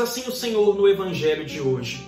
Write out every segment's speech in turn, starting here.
assim o Senhor no evangelho de hoje: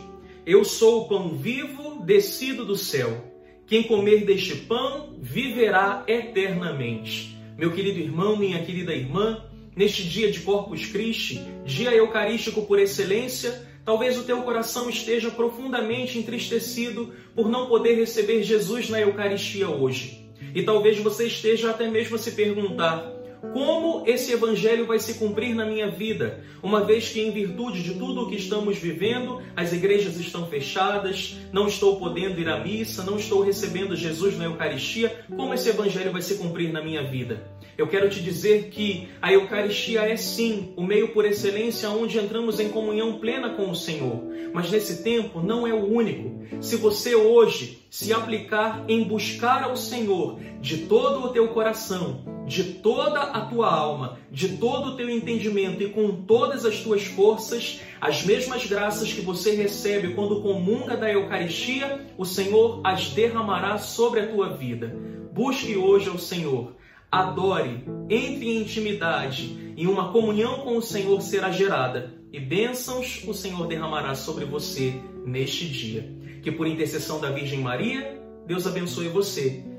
Eu sou o pão vivo descido do céu. Quem comer deste pão viverá eternamente. Meu querido irmão, minha querida irmã, neste dia de Corpus Christi, dia eucarístico por excelência, talvez o teu coração esteja profundamente entristecido por não poder receber Jesus na Eucaristia hoje. E talvez você esteja até mesmo a se perguntar: como esse evangelho vai se cumprir na minha vida, uma vez que, em virtude de tudo o que estamos vivendo, as igrejas estão fechadas, não estou podendo ir à missa, não estou recebendo Jesus na Eucaristia, como esse evangelho vai se cumprir na minha vida? Eu quero te dizer que a Eucaristia é sim o meio por excelência onde entramos em comunhão plena com o Senhor, mas nesse tempo não é o único. Se você hoje se aplicar em buscar ao Senhor de todo o teu coração, de toda a tua alma, de todo o teu entendimento e com todas as tuas forças, as mesmas graças que você recebe quando comunga da Eucaristia, o Senhor as derramará sobre a tua vida. Busque hoje ao Senhor, adore, entre em intimidade e uma comunhão com o Senhor será gerada e bênçãos o Senhor derramará sobre você neste dia. Que por intercessão da Virgem Maria, Deus abençoe você.